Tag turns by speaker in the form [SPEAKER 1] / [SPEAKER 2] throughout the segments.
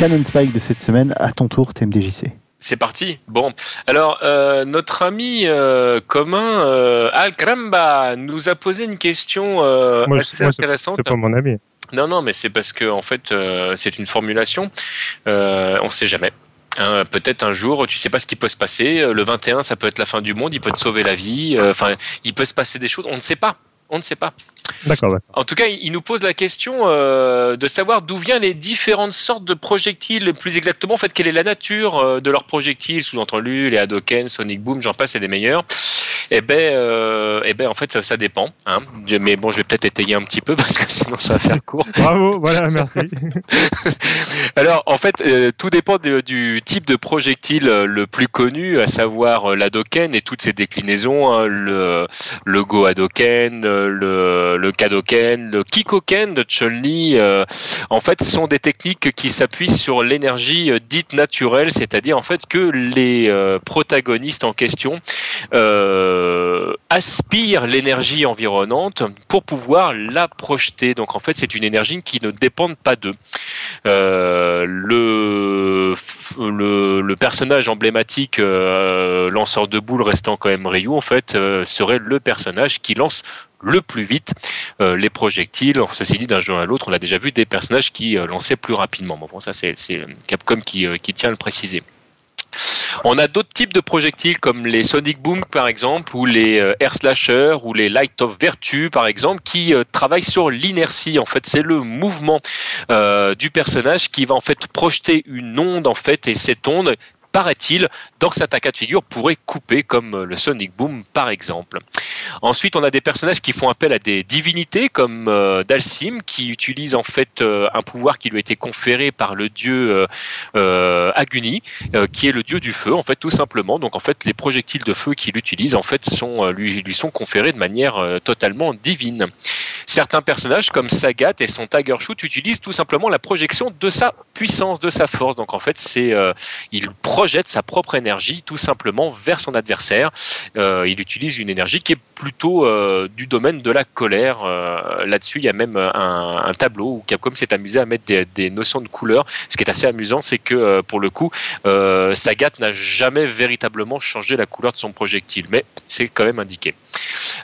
[SPEAKER 1] Canon Spike de cette semaine. À ton tour, TMDJC.
[SPEAKER 2] C'est parti. Bon, alors euh, notre ami euh, commun euh, Al Kramba nous a posé une question assez intéressante.
[SPEAKER 3] C'est pas mon ami.
[SPEAKER 2] Non, non, mais c'est parce que en fait, c'est une formulation. on ne sait jamais. Hein, peut-être un jour, tu sais pas ce qui peut se passer. Le 21, ça peut être la fin du monde. Il peut te sauver la vie. Enfin, il peut se passer des choses. On ne sait pas. On ne sait pas.
[SPEAKER 3] D'accord.
[SPEAKER 2] En tout cas, il nous pose la question euh, de savoir d'où viennent les différentes sortes de projectiles, plus exactement, en fait, quelle est la nature euh, de leurs projectiles, sous-entendu les Hadoken, Sonic Boom, j'en passe, c'est des meilleurs. Eh ben, euh, eh ben, en fait, ça, ça dépend. Hein. Mais bon, je vais peut-être étayer un petit peu parce que sinon, ça va faire court.
[SPEAKER 3] Bravo, voilà, merci.
[SPEAKER 2] Alors, en fait, tout dépend du type de projectile le plus connu, à savoir l'Hadoken et toutes ses déclinaisons, hein, le, le Go Hadoken, le le Kadoken, le Kikoken de Chun-Li, euh, en fait, sont des techniques qui s'appuient sur l'énergie euh, dite naturelle, c'est-à-dire en fait que les euh, protagonistes en question aspirent l'énergie environnante pour pouvoir la projeter. Donc en fait, c'est une énergie qui ne dépend pas d'eux. le, le, personnage emblématique lanceur de boules restant quand même Ryu, en fait, serait le personnage qui lance le plus vite euh, les projectiles. Ceci dit, d'un jeu à l'autre, on a déjà vu des personnages qui euh, lançaient plus rapidement. Bon, ça, c'est Capcom euh, qui tient à le préciser. On a d'autres types de projectiles comme les Sonic Boom par exemple, ou les Air Slasher, ou les Light of Virtue par exemple, qui travaillent sur l'inertie. En fait, c'est le mouvement du personnage qui va en fait projeter une onde en fait, et cette onde paraît-il, dans certains cas de figure, pourrait couper, comme le Sonic Boom par exemple. Ensuite, on a des personnages qui font appel à des divinités, comme euh, qui utilise en fait euh, un pouvoir qui lui a été conféré par le dieu euh, Aguni, qui est le dieu du feu, en fait, tout simplement. Donc, en fait, les projectiles de feu qu'il utilise, en fait, sont, lui, lui sont conférés de manière totalement divine. Certains personnages, comme Sagat et son Tiger Shoot, utilisent tout simplement la projection de sa puissance, de sa force. Donc, en fait, c'est, il projette sa propre énergie tout simplement vers son adversaire. il utilise une énergie qui est plutôt euh, du domaine de la colère. Euh, là-dessus, il y a même un, tableau où Capcom s'est amusé à mettre des, notions de couleur. Ce qui est assez amusant, c'est que euh, pour le coup, Sagat n'a jamais véritablement changé la couleur de son projectile, mais c'est quand même indiqué.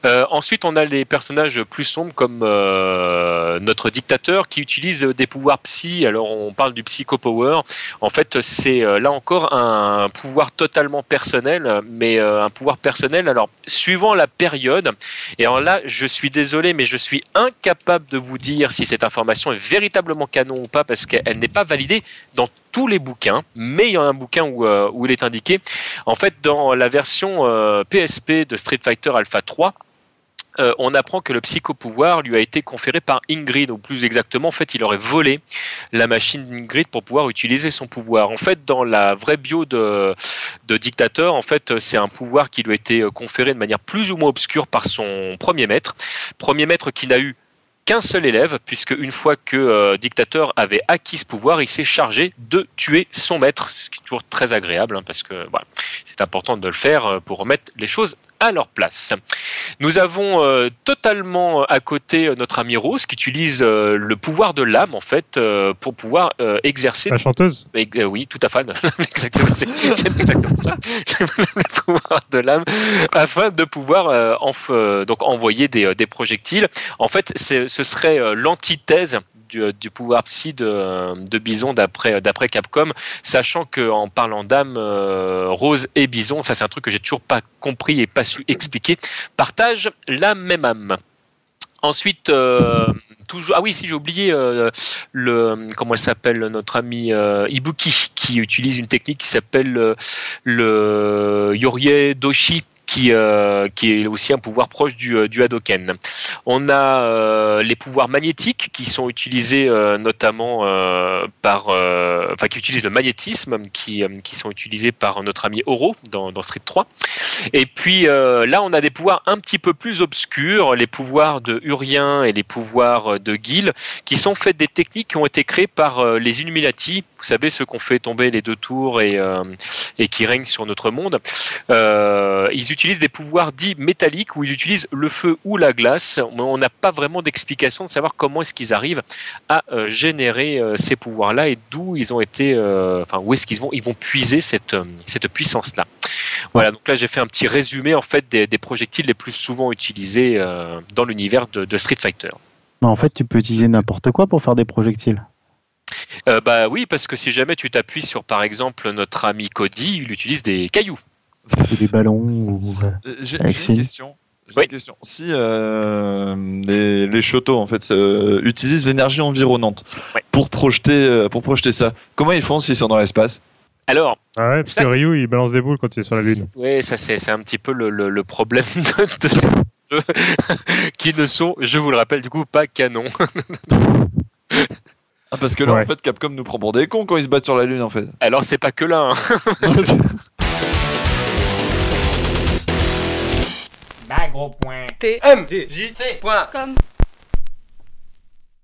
[SPEAKER 2] Ensuite, on a les personnages plus sombres comme notre dictateur qui utilise des pouvoirs psy. Alors, on parle du psycho power. En fait, c'est là encore un pouvoir totalement personnel, mais un pouvoir personnel. Alors, suivant la période. Et alors là, je suis désolé, mais je suis incapable de vous dire si cette information est véritablement canon ou pas, parce qu'elle n'est pas validée dans tous les bouquins, mais il y a un bouquin où, euh, où il est indiqué. En fait, dans la version PSP euh, de Street Fighter Alpha 3, euh, on apprend que le psychopouvoir lui a été conféré par Ingrid, ou plus exactement, en fait, il aurait volé la machine d'Ingrid pour pouvoir utiliser son pouvoir. En fait, dans la vraie bio de, dictateur, en fait, c'est un pouvoir qui lui a été conféré de manière plus ou moins obscure par son premier maître, premier maître qui n'a eu qu'un seul élève, puisque une fois que euh, Dictateur avait acquis ce pouvoir, il s'est chargé de tuer son maître, ce qui est toujours très agréable, hein, parce que c'est important de le faire euh, pour remettre les choses à leur place. Nous avons euh, totalement à côté notre ami Rose qui utilise le pouvoir de l'âme en fait pour pouvoir exercer.
[SPEAKER 3] La chanteuse.
[SPEAKER 2] oui, tout à fait. exactement, c'est, exactement ça. le pouvoir de l'âme afin de pouvoir donc envoyer des, des projectiles. En fait, ce serait euh, l'antithèse euh, du, pouvoir psy de, Bison d'après d'après Capcom, sachant que en parlant d'âme, euh, Rose et Bison, ça c'est un truc que j'ai toujours pas compris et pas su expliquer, partagent la même âme. Ensuite, toujours ah oui si j'ai oublié le comment elle s'appelle notre ami Ibuki qui utilise une technique qui s'appelle le Yorie Doshi qui, euh, qui est aussi un pouvoir proche du, euh, Hadoken. On a euh, les pouvoirs magnétiques qui sont utilisés notamment par, enfin qui utilisent le magnétisme, qui, qui sont utilisés par notre ami Oro dans, dans Street 3. Et puis là, on a des pouvoirs un petit peu plus obscurs, les pouvoirs de Urien et les pouvoirs de Gil, qui sont faits des techniques qui ont été créées par les Illuminati. Vous savez, ceux qui ont fait tomber les deux tours et, et qui règnent sur notre monde. ils utilisent utilisent des pouvoirs dits métalliques où ils utilisent le feu ou la glace. On n'a pas vraiment d'explication de savoir comment est-ce qu'ils arrivent à euh, générer euh, ces pouvoirs-là et d'où ils ont été, euh, enfin où est-ce qu'ils vont, ils vont puiser cette cette puissance-là. Voilà. Donc là, j'ai fait un petit résumé en fait des, des projectiles les plus souvent utilisés dans l'univers de, de Street Fighter.
[SPEAKER 1] Mais en fait, tu peux utiliser n'importe quoi pour faire des projectiles.
[SPEAKER 2] Euh, bah oui, parce que si jamais tu t'appuies sur par exemple notre ami Cody, il utilise des cailloux.
[SPEAKER 1] Ou des ballons. Ou...
[SPEAKER 4] Euh, J'ai
[SPEAKER 1] Avec
[SPEAKER 4] j'ai une question. J'ai
[SPEAKER 2] Oui.
[SPEAKER 4] une question. Si euh, les, les Shoto en fait euh, utilisent l'énergie environnante pour projeter euh, pour projeter ça, comment ils font s'ils sont dans l'espace?
[SPEAKER 2] Alors,
[SPEAKER 3] Ah ouais, parce
[SPEAKER 2] Ça,
[SPEAKER 3] que Ryu, il balance des boules quand il est sur la Lune.
[SPEAKER 2] Oui, ça c'est c'est un petit peu le, le- le problème de, de ces jeux qui ne sont, je vous le rappelle, du coup pas canon.
[SPEAKER 4] Ah, Parce que là
[SPEAKER 3] Ouais.
[SPEAKER 4] en fait Capcom nous prend pour des cons quand ils se battent sur la lune en fait.
[SPEAKER 2] Alors c'est pas que là. hein.
[SPEAKER 5] Mag